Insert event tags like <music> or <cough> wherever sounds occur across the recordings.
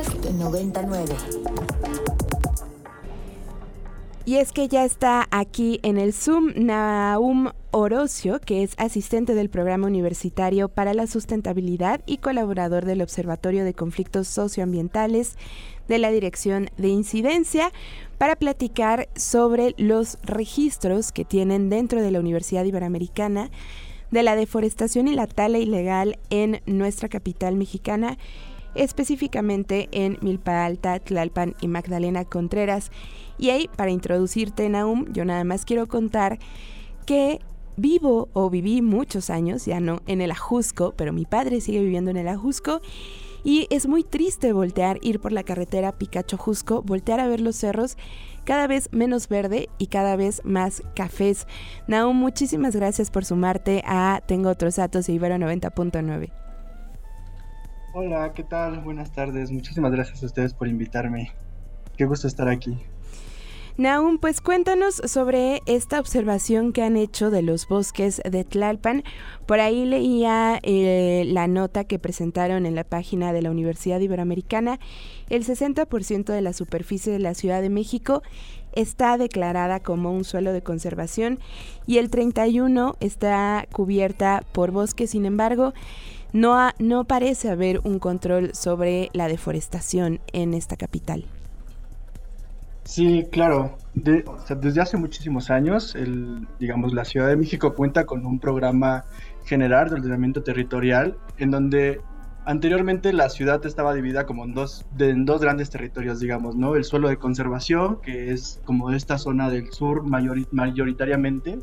Podcast 99. Y es que ya está aquí en el Zoom Naum Orocio, que es asistente del Programa Universitario para la Sustentabilidad y colaborador del Observatorio de Conflictos Socioambientales de la Dirección de Incidencia, para platicar sobre los registros que tienen dentro de la Universidad Iberoamericana de la deforestación y la tala ilegal en nuestra capital mexicana, específicamente en Milpa Alta, Tlalpan y Magdalena Contreras. Y ahí, para introducirte, Naum, yo nada más quiero contar que vivo o viví muchos años, ya no en el Ajusco, pero mi padre sigue viviendo en el Ajusco. Y es muy triste voltear, ir por la carretera Picacho-Jusco, voltear a ver los cerros cada vez menos verde y cada vez más cafés. Naum, muchísimas gracias por sumarte a Tengo otros datos de Ibero 90.9. Hola, ¿qué tal? Buenas tardes. Muchísimas gracias a ustedes por invitarme. Qué gusto estar aquí. Naum, pues cuéntanos sobre esta observación que han hecho de los bosques de Tlalpan. Por ahí leía eh, la nota que presentaron en la página de la Universidad Iberoamericana. El 60% de la superficie de la Ciudad de México está declarada como un suelo de conservación y el 31 está cubierta por bosques. Sin embargo, no, no parece haber un control sobre la deforestación en esta capital. Sí, claro. desde hace muchísimos años, el, digamos, la Ciudad de México cuenta con un programa general de ordenamiento territorial en donde anteriormente la ciudad estaba dividida como en dos, en dos grandes territorios, digamos, ¿no? El suelo de conservación, que es como esta zona del sur mayoritariamente,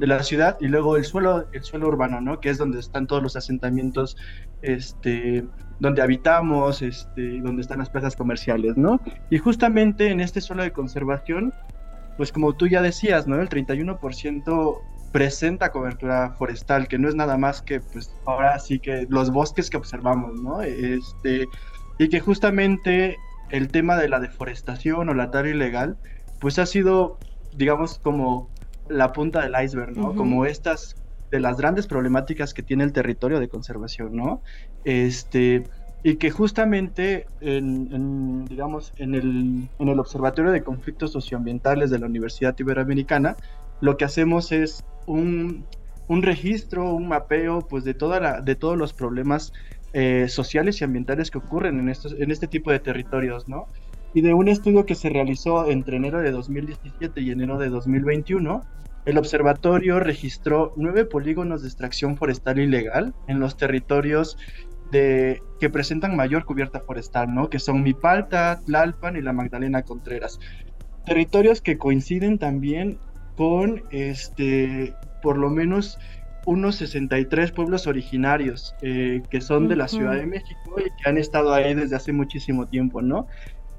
de la ciudad y luego el suelo, el suelo urbano, ¿no? Que es donde están todos los asentamientos, este, donde habitamos, este, donde están las plazas comerciales, ¿no? Y justamente en este suelo de conservación, pues como tú ya decías, ¿no? El 31% presenta cobertura forestal, que no es nada más que, pues ahora sí que los bosques que observamos, ¿no? Este, y que justamente el tema de la deforestación o la tala ilegal, pues ha sido, digamos, como la punta del iceberg, ¿no? Como estas de las grandes problemáticas que tiene el territorio de conservación, ¿no? Este, y que justamente en, digamos, en el, en el Observatorio de Conflictos Socioambientales de la Universidad Iberoamericana, lo que hacemos es un, un registro, un mapeo, pues de, toda la, de todos los problemas eh, sociales y ambientales que ocurren en, estos, en este tipo de territorios, ¿no? Y de un estudio que se realizó entre enero de 2017 y enero de 2021, el observatorio registró nueve polígonos de extracción forestal ilegal en los territorios de, que presentan mayor cubierta forestal, ¿no? Que son Mipalta, Tlalpan y la Magdalena Contreras. Territorios que coinciden también con, este, por lo menos unos 63 pueblos originarios eh, que son de la Ciudad de México y que han estado ahí desde hace muchísimo tiempo, ¿no?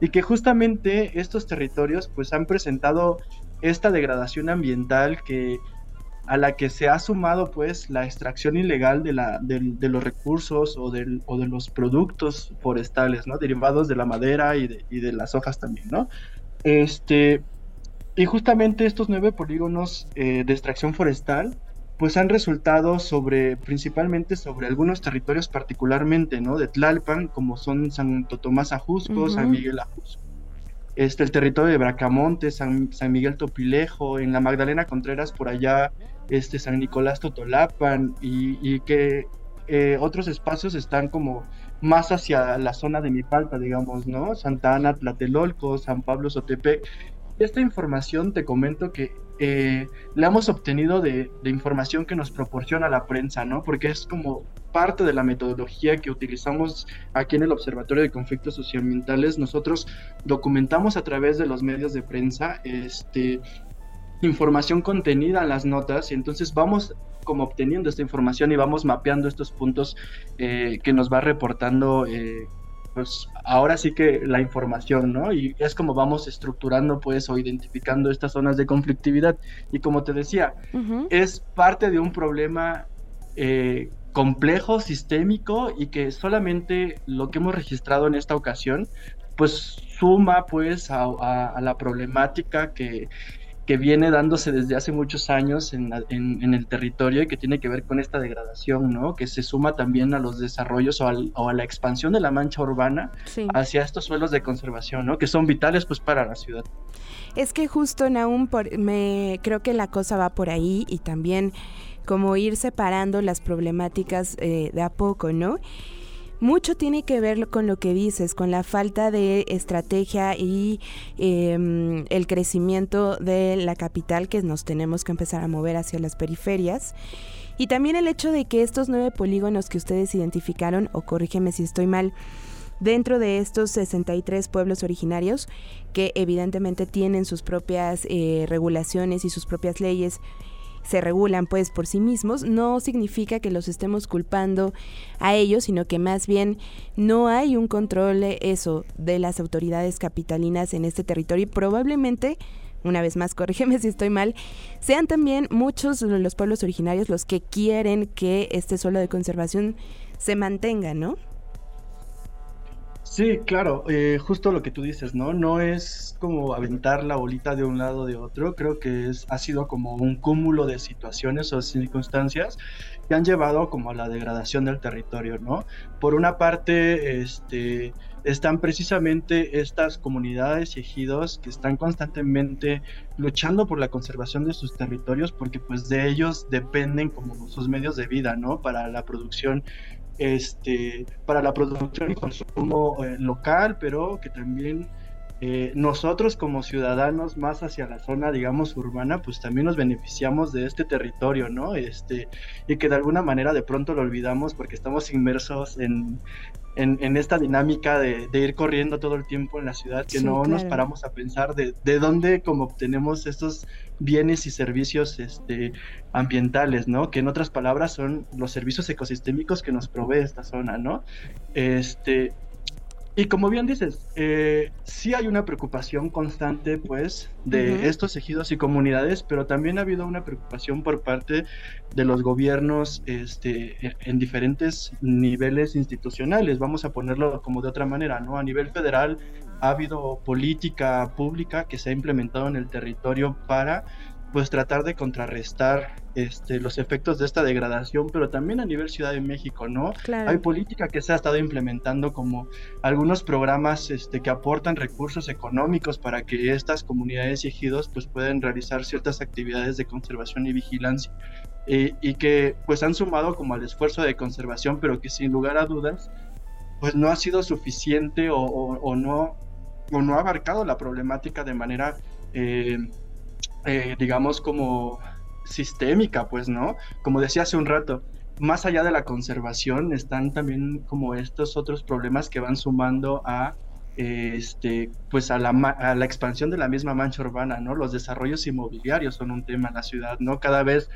Y que justamente estos territorios pues han presentado esta degradación ambiental que a la que se ha sumado pues la extracción ilegal de, la, de, los recursos o, del, o, de los productos forestales, ¿no? Derivados de la madera y de, y de, las hojas también, ¿no? Este, y justamente estos nueve polígonos eh, de extracción forestal pues han resultado sobre, principalmente sobre algunos territorios particularmente, ¿no? De Tlalpan, como son Santo Tomás Ajusco, San Miguel Ajusco, este, el territorio de Bracamonte, San, Miguel Topilejo, en la Magdalena Contreras por allá, este, San Nicolás Totolapan y, que eh, otros espacios están como más hacia la zona de Mipalpa, digamos, ¿no? Santa Ana, Tlatelolco, San Pablo, Sotepec. Esta información te comento que eh, la hemos obtenido de, información que nos proporciona la prensa, ¿no? Porque es como parte de la metodología que utilizamos aquí en el Observatorio de Conflictos Socioambientales. Nosotros documentamos a través de los medios de prensa este, información contenida en las notas y entonces vamos como obteniendo esta información y vamos mapeando estos puntos eh, que nos va reportando eh, pues ahora sí que la información, ¿no? Y es como vamos estructurando, pues, o identificando estas zonas de conflictividad. Y como te decía, es parte de un problema eh, complejo, sistémico, y que solamente lo que hemos registrado en esta ocasión, pues suma, pues, a, la problemática que, que viene dándose desde hace muchos años en, el territorio y que tiene que ver con esta degradación, ¿no? Que se suma también a los desarrollos o, a la expansión de la mancha urbana hacia estos suelos de conservación, ¿no? Que son vitales pues para la ciudad. Es que justo, Naum, por, me creo que la cosa va por ahí y también como ir separando las problemáticas eh, de a poco, ¿no? Mucho tiene que ver con lo que dices, con la falta de estrategia y em, el crecimiento de la capital que nos tenemos que empezar a mover hacia las periferias. Y también el hecho de que estos nueve polígonos que ustedes identificaron, o corrígeme si estoy mal, dentro de estos 63 pueblos originarios, que evidentemente tienen sus propias eh, regulaciones y sus propias leyes, se regulan pues por sí mismos, no significa que los estemos culpando a ellos, sino que más bien no hay un control eso de las autoridades capitalinas en este territorio y probablemente una vez más, <laughs> corrígeme si estoy mal, sean también muchos de los pueblos originarios los que quieren que este suelo de conservación se mantenga, ¿no? Sí, claro, eh, justo lo que tú dices, ¿no? No es como aventar la bolita de un lado de otro, creo que es, ha sido como un cúmulo de situaciones o circunstancias que han llevado como a la degradación del territorio, ¿no? Por una parte, este, están precisamente estas comunidades y ejidos que están constantemente luchando por la conservación de sus territorios porque pues de ellos dependen como sus medios de vida, ¿no? Para la producción este, para la producción y consumo eh, local, pero que también eh, nosotros como ciudadanos más hacia la zona, digamos, urbana, pues también nos beneficiamos de este territorio, ¿no? Este, y que de alguna manera de pronto lo olvidamos porque estamos inmersos en, en, esta dinámica de, ir corriendo todo el tiempo en la ciudad, que no nos paramos a pensar de, de dónde como obtenemos estos bienes y servicios este, ambientales, ¿no? Que en otras palabras son los servicios ecosistémicos que nos provee esta zona, ¿no? Este, y como bien dices, eh, sí hay una preocupación constante, pues, de estos ejidos y comunidades, pero también ha habido una preocupación por parte de los gobiernos este, en diferentes niveles institucionales. Vamos a ponerlo como de otra manera, ¿no? A nivel federal ha habido política pública que se ha implementado en el territorio para pues tratar de contrarrestar este, los efectos de esta degradación, pero también a nivel Ciudad de México, ¿no? Hay política que se ha estado implementando como algunos programas este, que aportan recursos económicos para que estas comunidades y ejidos pues puedan realizar ciertas actividades de conservación y vigilancia eh, y que pues han sumado como al esfuerzo de conservación, pero que sin lugar a dudas pues no ha sido suficiente o, no, o no ha abarcado la problemática de manera... Eh, eh, digamos, como sistémica, pues, ¿no? Como decía hace un rato, más allá de la conservación están también como estos otros problemas que van sumando a este pues a la, a la expansión de la misma mancha urbana, ¿no? Los desarrollos inmobiliarios son un tema en la ciudad, ¿no? Cada vez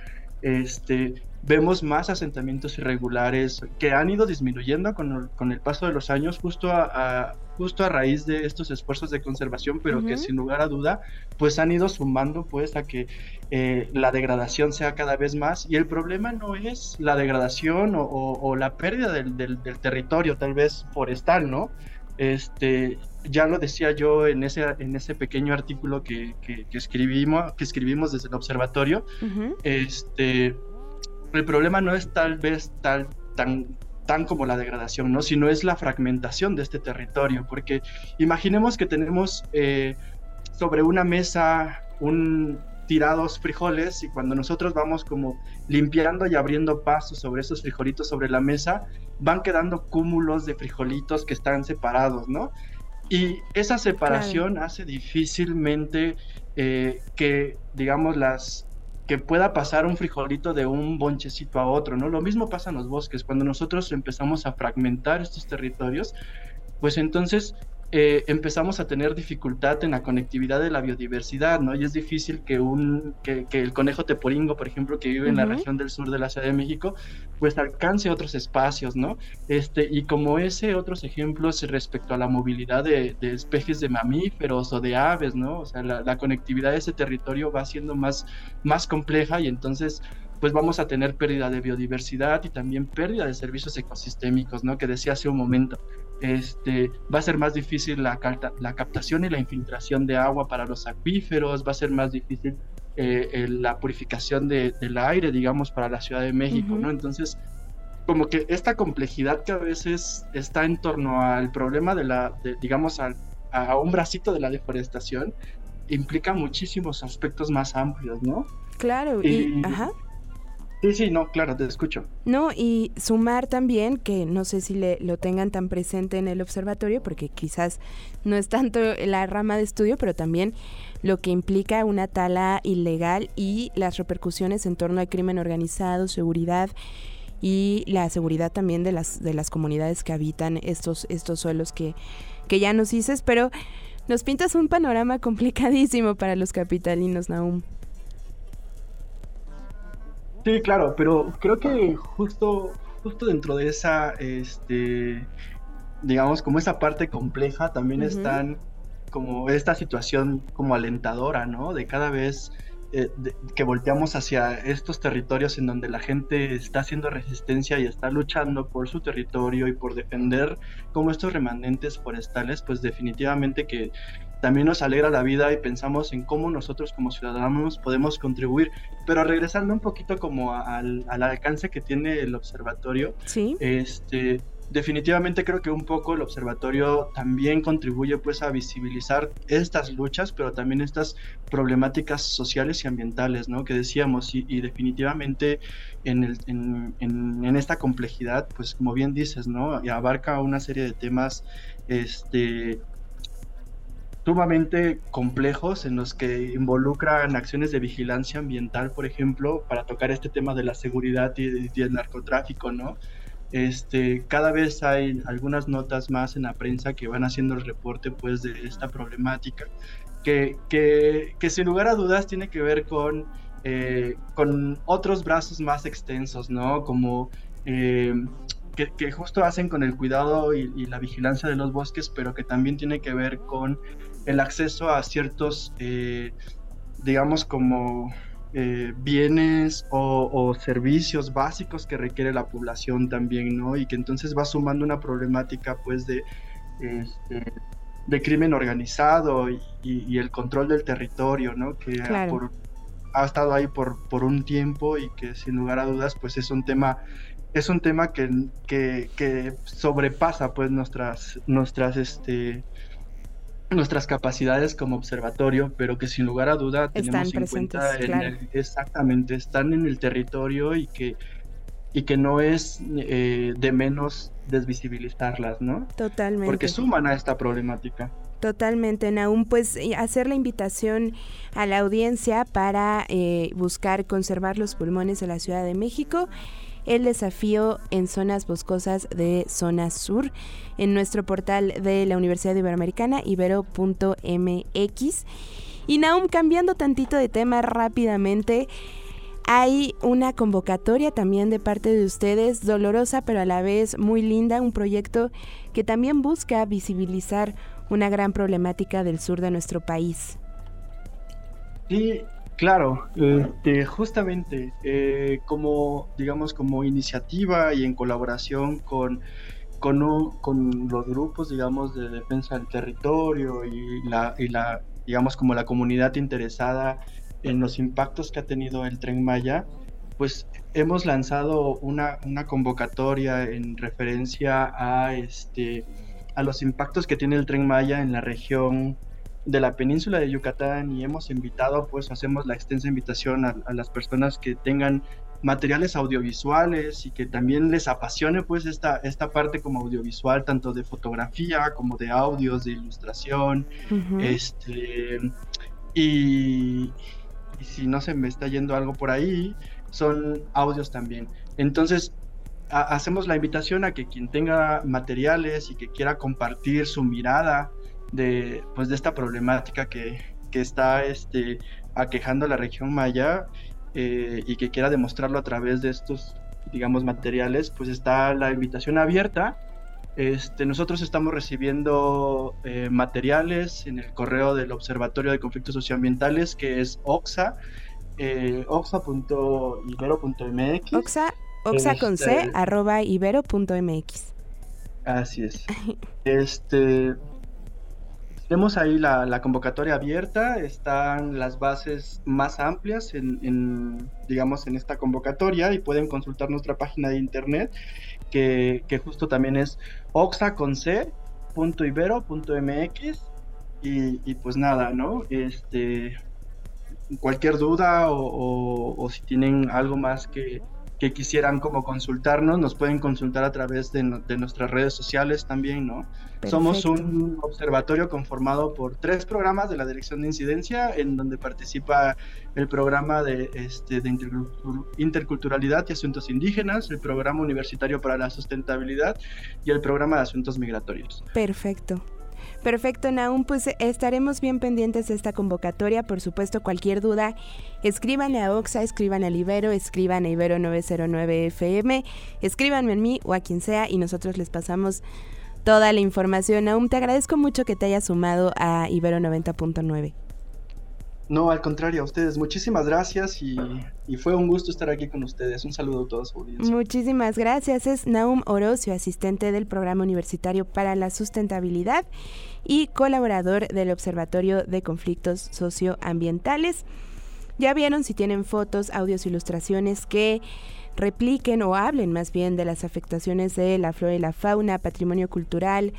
este, vemos más asentamientos irregulares que han ido disminuyendo con, con el paso de los años justo a, justo a raíz de estos esfuerzos de conservación, pero que sin lugar a duda pues han ido sumando pues a que eh, la degradación sea cada vez más y el problema no es la degradación o, la pérdida del, del, territorio tal vez forestal, ¿no? Este, ya lo decía yo en ese, en ese pequeño artículo que, que, escribimos, que escribimos desde el observatorio, este, el problema no es tal vez tal, tan, tan como la degradación, ¿no? sino es la fragmentación de este territorio, porque imaginemos que tenemos eh, sobre una mesa un, tirados frijoles y cuando nosotros vamos como limpiando y abriendo pasos sobre esos frijolitos sobre la mesa, van quedando cúmulos de frijolitos que están separados, ¿no? Y esa separación hace difícilmente eh, que, digamos, las que pueda pasar un frijolito de un bonchecito a otro, ¿no? Lo mismo pasa en los bosques, cuando nosotros empezamos a fragmentar estos territorios, pues entonces eh, empezamos a tener dificultad en la conectividad de la biodiversidad, ¿no? Y es difícil que, un, que, el conejo teporingo, por ejemplo, que vive en la región del sur de la Ciudad de México, pues alcance otros espacios, ¿no? Este, y como ese, otros ejemplos respecto a la movilidad de, especies de mamíferos o de aves, ¿no? O sea, la, conectividad de ese territorio va siendo más, más compleja y entonces pues vamos a tener pérdida de biodiversidad y también pérdida de servicios ecosistémicos, ¿no? Que decía hace un momento. Este, va a ser más difícil la, la captación y la infiltración de agua para los acuíferos, va a ser más difícil eh, la purificación del aire, digamos, para la Ciudad de México, ¿no? Entonces, como que esta complejidad que a veces está en torno al problema de la, digamos, a un bracito de la deforestación, implica muchísimos aspectos más amplios, ¿no? Claro, y, ajá. Sí, sí, no, claro, te escucho. No, y sumar también, que no sé si le, lo tengan tan presente en el observatorio, porque quizás no es tanto la rama de estudio, pero también lo que implica una tala ilegal y las repercusiones en torno al crimen organizado, seguridad y la seguridad también de las, de las comunidades que habitan estos, estos suelos que, que ya nos dices, pero nos pintas un panorama complicadísimo para los capitalinos, Naum. Sí, claro, pero creo que justo, justo dentro de esa, este, digamos, como esa parte compleja, también están como esta situación como alentadora, ¿no? De cada vez eh, que volteamos hacia estos territorios en donde la gente está haciendo resistencia y está luchando por su territorio y por defender como estos remanentes forestales, pues definitivamente que también nos alegra la vida y pensamos en cómo nosotros como ciudadanos podemos contribuir. Pero regresando un poquito como al, al alcance que tiene el observatorio, ¿Sí? este, definitivamente creo que un poco el observatorio también contribuye pues a visibilizar estas luchas, pero también estas problemáticas sociales y ambientales, ¿no? Que decíamos y, definitivamente en, el, en, en, esta complejidad, pues como bien dices, ¿no? Y abarca una serie de temas, este sumamente complejos en los que involucran acciones de vigilancia ambiental, por ejemplo, para tocar este tema de la seguridad y, y el narcotráfico, ¿no? Este, cada vez hay algunas notas más en la prensa que van haciendo el reporte pues de esta problemática, que, que, que sin lugar a dudas tiene que ver con, eh, con otros brazos más extensos, ¿no? Como eh, que, que, justo hacen con el cuidado y, y, la vigilancia de los bosques, pero que también tiene que ver con el acceso a ciertos, eh, digamos, como eh, bienes o, servicios básicos que requiere la población también, ¿no? Y que entonces va sumando una problemática, pues, de, este, de crimen organizado y, el control del territorio, ¿no? Que ha estado ahí por, por un tiempo y que sin lugar a dudas, pues, es un tema es un tema que, que, que sobrepasa pues nuestras nuestras este nuestras capacidades como observatorio, pero que sin lugar a duda tenemos en cuenta exactamente, están en el territorio y que y que no es eh, de menos desvisibilizarlas, ¿no? Totalmente. Porque suman a esta problemática. Totalmente, Naum. Pues hacer la invitación a la audiencia para eh, buscar conservar los pulmones de la Ciudad de México el desafío en zonas boscosas de zona sur en nuestro portal de la Universidad Iberoamericana, ibero.mx. Y Naum, cambiando tantito de tema rápidamente, hay una convocatoria también de parte de ustedes, dolorosa pero a la vez muy linda, un proyecto que también busca visibilizar una gran problemática del sur de nuestro país. Sí, Claro, este, justamente eh, como, digamos, como iniciativa y en colaboración con, con, con, los grupos, digamos, de defensa del territorio y la, y la, digamos, como la comunidad interesada en los impactos que ha tenido el tren Maya, pues hemos lanzado una, una convocatoria en referencia a, este, a los impactos que tiene el tren Maya en la región de la península de Yucatán y hemos invitado, pues hacemos la extensa invitación a, las personas que tengan materiales audiovisuales y que también les apasione pues esta, esta parte como audiovisual, tanto de fotografía como de audios, de ilustración, este, y, y si no se me está yendo algo por ahí, son audios también. Entonces, hacemos la invitación a que quien tenga materiales y que quiera compartir su mirada de, pues, de esta problemática que, que está este, aquejando a la región maya eh, y que quiera demostrarlo a través de estos, digamos, materiales, pues está la invitación abierta. Este, nosotros estamos recibiendo eh, materiales en el correo del Observatorio de Conflictos Socioambientales, que es oxa, eh, oxa.ibero.mx. Oxa, oxa con c, este, arroba ibero.mx. Así es. <laughs> Este, tenemos ahí la, convocatoria abierta, están las bases más amplias en, digamos, en esta convocatoria y pueden consultar nuestra página de internet que, justo también es oxaconc.ibero.mx y, y pues nada, ¿no? Este, cualquier duda o si tienen algo más que, que quisieran como consultarnos, nos pueden consultar a través de, nuestras redes sociales también, ¿no? Somos un observatorio conformado por tres programas de la Dirección de Incidencia, en donde participa el programa de, este, de interculturalidad y asuntos indígenas, el programa universitario para la sustentabilidad y el programa de asuntos migratorios. Perfecto. Perfecto, Naum, pues estaremos bien pendientes de esta convocatoria. Por supuesto, cualquier duda, escríbanle a Oxa, escriban a Ibero, escriban a Ibero 909 FM, escríbanme a mí o a quien sea y nosotros les pasamos toda la información. Naum, te agradezco mucho que te hayas sumado a Ibero 90.9. No, al contrario, a ustedes. Muchísimas gracias y, fue un gusto estar aquí con ustedes. Un saludo a todos Muchísimas gracias. Es Naum Orocio, asistente del Programa Universitario para la Sustentabilidad y colaborador del Observatorio de Conflictos Socioambientales. Ya vieron si tienen fotos, audios, ilustraciones que repliquen o hablen más bien de las afectaciones de la flora y la fauna, patrimonio cultural,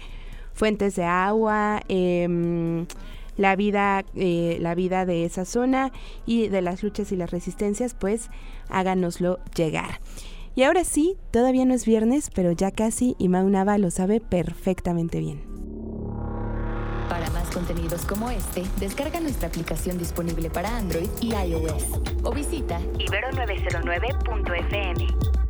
fuentes de agua, eh, la vida, eh, la vida de esa zona y de las luchas y las resistencias, pues háganoslo llegar. Y ahora sí, todavía no es viernes, pero ya casi y Maunava lo sabe perfectamente bien. Para más contenidos como este, descarga nuestra aplicación disponible para Android y iOS o visita ibero909.fm.